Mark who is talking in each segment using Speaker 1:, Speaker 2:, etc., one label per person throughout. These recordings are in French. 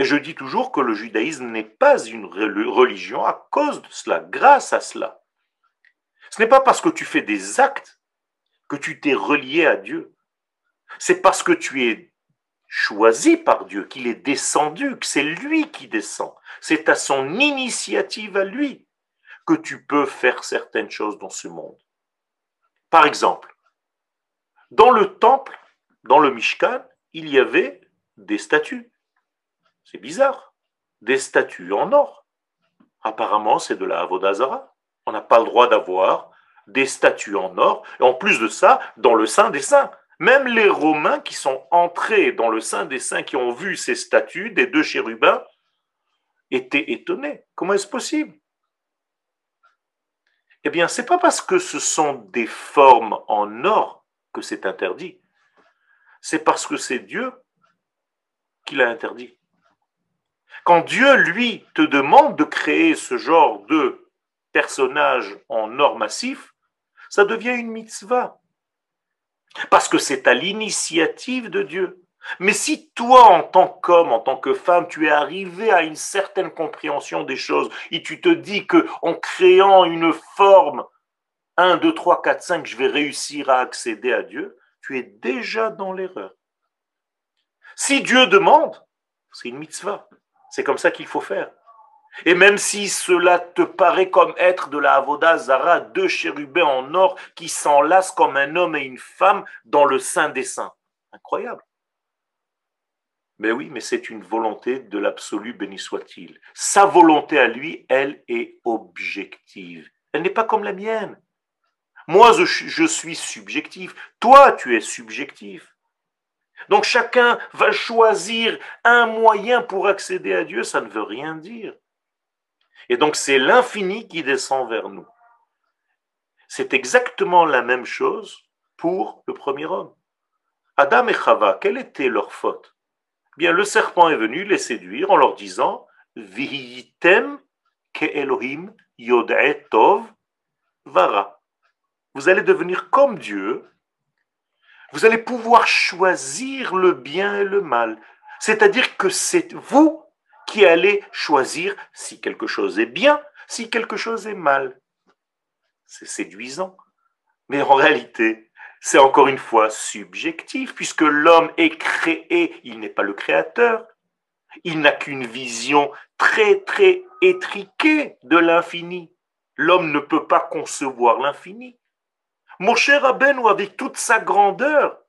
Speaker 1: Et je dis toujours que le judaïsme n'est pas une religion à cause de cela, grâce à cela. Ce n'est pas parce que tu fais des actes que tu t'es relié à Dieu. C'est parce que tu es choisi par Dieu, qu'il est descendu, que c'est lui qui descend. C'est à son initiative à lui que tu peux faire certaines choses dans ce monde. Par exemple, dans le temple, dans le Mishkan, il y avait des statues. C'est bizarre. Des statues en or. Apparemment, c'est de la Avodazara. On n'a pas le droit d'avoir des statues en or. Et en plus de ça, dans le Saint des Saints. Même les Romains qui sont entrés dans le Saint des Saints, qui ont vu ces statues des deux chérubins, étaient étonnés. Comment est-ce possible? Eh bien, c'est pas parce que ce sont des formes en or que c'est interdit. C'est parce que c'est Dieu qui l'a interdit. Quand Dieu, lui, te demande de créer ce genre de personnage en or massif, ça devient une mitzvah. Parce que c'est à l'initiative de Dieu. Mais si toi, en tant qu'homme, en tant que femme, tu es arrivé à une certaine compréhension des choses et tu te dis que en créant une forme 1, 2, 3, 4, 5, je vais réussir à accéder à Dieu, tu es déjà dans l'erreur. Si Dieu demande, c'est une mitzvah. C'est comme ça qu'il faut faire. Et même si cela te paraît comme être de la Avoda Zara, deux chérubins en or qui s'enlacent comme un homme et une femme dans le sein des saints. Incroyable. Mais oui, mais c'est une volonté de l'absolu, béni soit-il. Sa volonté à lui, elle est objective. Elle n'est pas comme la mienne. Moi, je, je suis subjectif. Toi, tu es subjectif. Donc chacun va choisir un moyen pour accéder à Dieu, ça ne veut rien dire. Et donc c'est l'infini qui descend vers nous. C'est exactement la même chose pour le premier homme. Adam et Chava, quelle était leur faute? Bien, le serpent est venu les séduire en leur disant Vihitem ke Elohim tov vara. Vous allez devenir comme Dieu. Vous allez pouvoir choisir le bien et le mal. C'est-à-dire que c'est vous qui allez choisir si quelque chose est bien, si quelque chose est mal. C'est séduisant. Mais en réalité, c'est encore une fois subjectif, puisque l'homme est créé, il n'est pas le créateur. Il n'a qu'une vision très, très étriquée de l'infini. L'homme ne peut pas concevoir l'infini. Mon cher Rabbeinu, avec toute sa grandeur,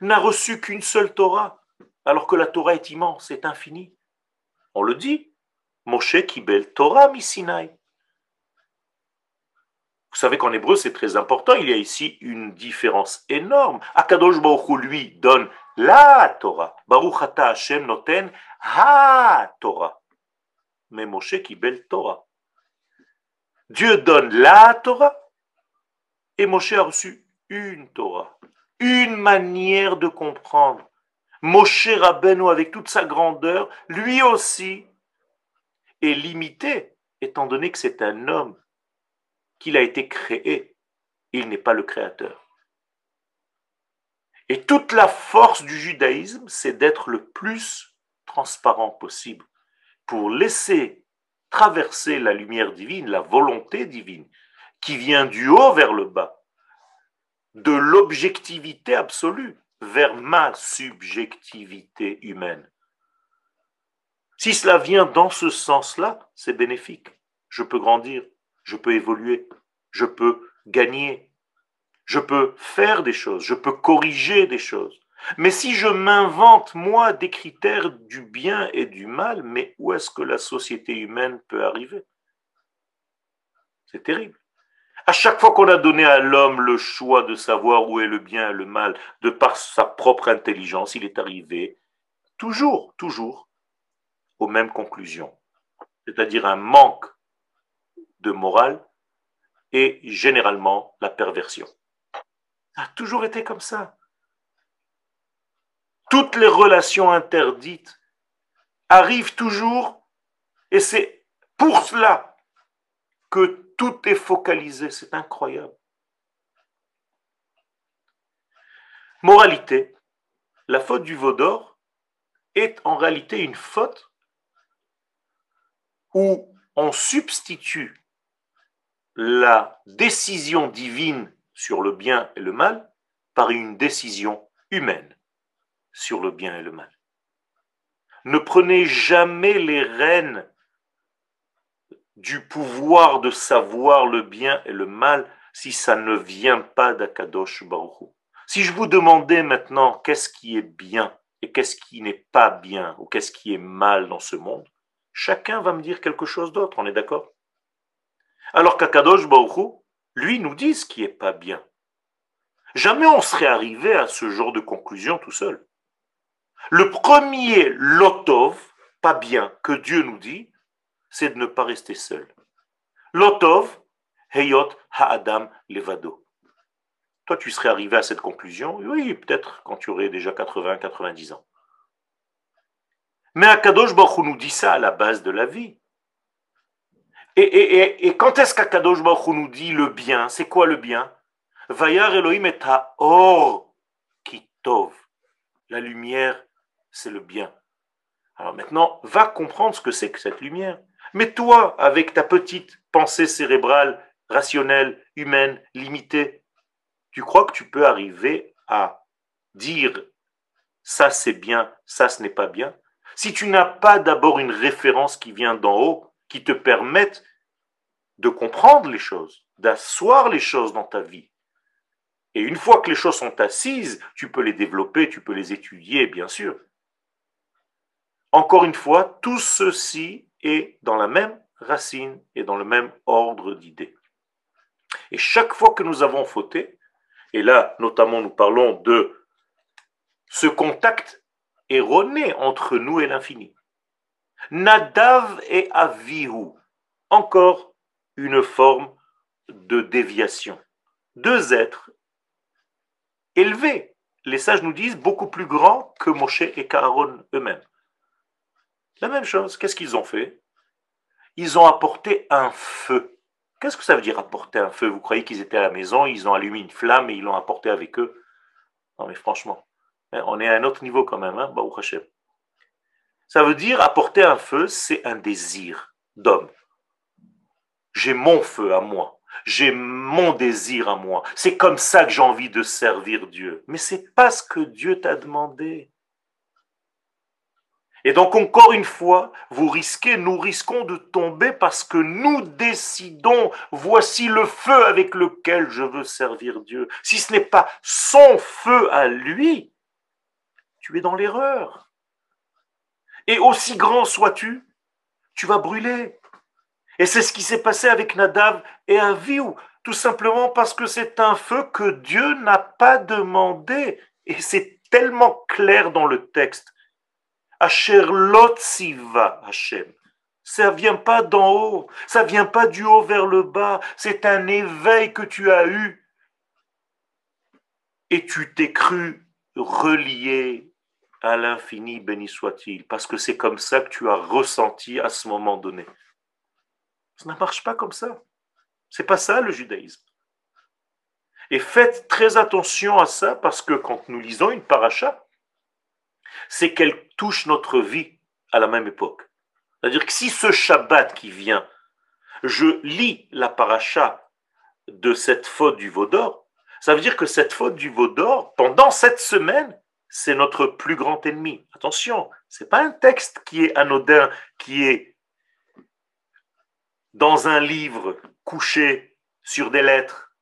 Speaker 1: n'a reçu qu'une seule Torah alors que la Torah est immense, c'est infini. On le dit. Moshe Kibel Torah Misinaï. Vous savez qu'en hébreu, c'est très important. Il y a ici une différence énorme. Akadosh Baruch lui donne la Torah. Baruch Ata Hashem noten ha Torah. Mais Moshe Kibel Torah. Dieu donne la Torah et Moshe a reçu une Torah. Une manière de comprendre. Moshe Rabbeinu, avec toute sa grandeur, lui aussi est limité, étant donné que c'est un homme, qu'il a été créé. Il n'est pas le créateur. Et toute la force du judaïsme, c'est d'être le plus transparent possible pour laisser traverser la lumière divine, la volonté divine, qui vient du haut vers le bas, de l'objectivité absolue vers ma subjectivité humaine. Si cela vient dans ce sens-là, c'est bénéfique. Je peux grandir, je peux évoluer, je peux gagner, je peux faire des choses, je peux corriger des choses. Mais si je m'invente, moi, des critères du bien et du mal, mais où est-ce que la société humaine peut arriver? C'est terrible. À chaque fois qu'on a donné à l'homme le choix de savoir où est le bien et le mal, de par sa propre intelligence, il est arrivé toujours, toujours aux mêmes conclusions. C'est-à-dire un manque de morale et généralement la perversion. Ça a toujours été comme ça. Toutes les relations interdites arrivent toujours, et c'est pour cela tout est focalisé, c'est incroyable. Moralité, la faute du veau d'or est en réalité une faute où on substitue la décision divine sur le bien et le mal par une décision humaine sur le bien et le mal. Ne prenez jamais les rênes du pouvoir de savoir le bien et le mal si ça ne vient pas d'Akadosh Baruch Si je vous demandais maintenant qu'est-ce qui est bien et qu'est-ce qui n'est pas bien ou qu'est-ce qui est mal dans ce monde, chacun va me dire quelque chose d'autre, on est d'accord? Alors qu'Akadosh Baruch lui, nous dit ce qui n'est pas bien. Jamais on serait arrivé à ce genre de conclusion tout seul. Le premier lotov, pas bien, que Dieu nous dit, c'est de ne pas rester seul. Lotov, heyot ha'adam levado. Toi, tu serais arrivé à cette conclusion, oui, peut-être quand tu aurais déjà 80, 90 ans. Mais Akadosh Baruch nous dit ça à la base de la vie. Et, et quand est-ce qu'Akadosh Baruch nous dit le bien? C'est quoi le bien? Vayar Elohim et or kitov. La lumière, c'est le bien. Alors maintenant, va comprendre ce que c'est que cette lumière. Mais toi, avec ta petite pensée cérébrale, rationnelle, humaine, limitée, tu crois que tu peux arriver à dire ça c'est bien, ça ce n'est pas bien? Si tu n'as pas d'abord une référence qui vient d'en haut, qui te permette de comprendre les choses, d'asseoir les choses dans ta vie. Et une fois que les choses sont assises, tu peux les développer, tu peux les étudier, bien sûr. Encore une fois, tout ceci est dans la même racine et dans le même ordre d'idées. Et chaque fois que nous avons fauté, et là notamment nous parlons de ce contact erroné entre nous et l'infini. Nadav et Avihu, encore une forme de déviation. Deux êtres élevés, les sages nous disent, beaucoup plus grands que Moshe et Aaron eux-mêmes. La même chose, qu'est-ce qu'ils ont fait? Ils ont apporté un feu. Qu'est-ce que ça veut dire apporter un feu? Vous croyez qu'ils étaient à la maison, ils ont allumé une flamme et ils l'ont apporté avec eux? Non mais franchement, hein, on est à un autre niveau quand même, hein. Ça veut dire apporter un feu, c'est un désir d'homme. J'ai mon feu à moi. J'ai mon désir à moi. C'est comme ça que j'ai envie de servir Dieu. Mais c'est pas ce que Dieu t'a demandé. Et donc encore une fois, vous risquez, nous risquons de tomber parce que nous décidons, voici le feu avec lequel je veux servir Dieu. Si ce n'est pas son feu à lui, tu es dans l'erreur. Et aussi grand sois-tu, tu vas brûler. Et c'est ce qui s'est passé avec Nadav et Aviou, tout simplement parce que c'est un feu que Dieu n'a pas demandé. Et c'est tellement clair dans le texte. Asher siva Hashem. Ça vient pas d'en haut, ça vient pas du haut vers le bas, c'est un éveil que tu as eu. Et tu t'es cru relié à l'infini, béni soit-il, parce que c'est comme ça que tu as ressenti à ce moment donné. Ça ne marche pas comme ça. C'est pas ça le judaïsme. Et faites très attention à ça parce que quand nous lisons une paracha, c'est qu'elle touche notre vie à la même époque. C'est-à-dire que si ce Shabbat qui vient, je lis la paracha de cette faute du veau d'or, ça veut dire que cette faute du veau d'or, pendant cette semaine, c'est notre plus grand ennemi. Attention, c'est pas un texte qui est anodin, qui est dans un livre couché sur des lettres.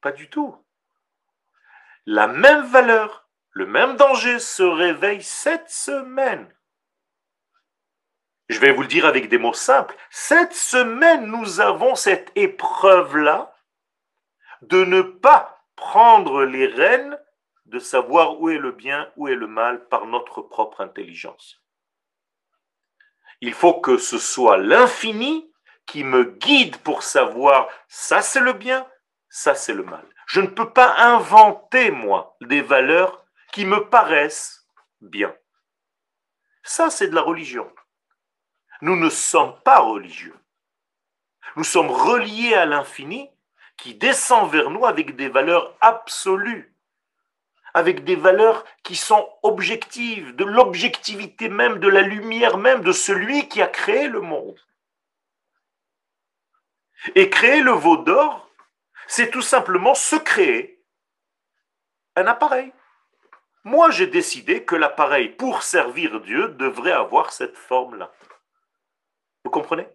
Speaker 1: Pas du tout. La même valeur le même danger se réveille cette semaine. Je vais vous le dire avec des mots simples. Cette semaine, nous avons cette épreuve-là de ne pas prendre les rênes de savoir où est le bien, où est le mal par notre propre intelligence. Il faut que ce soit l'infini qui me guide pour savoir ça c'est le bien, ça c'est le mal. Je ne peux pas inventer, moi, des valeurs qui me paraissent bien. Ça, c'est de la religion. Nous ne sommes pas religieux. Nous sommes reliés à l'infini qui descend vers nous avec des valeurs absolues, avec des valeurs qui sont objectives, de l'objectivité même, de la lumière même de celui qui a créé le monde. Et créer le veau d'or, c'est tout simplement se créer un appareil. Moi, j'ai décidé que l'appareil, pour servir Dieu, devrait avoir cette forme-là. Vous comprenez?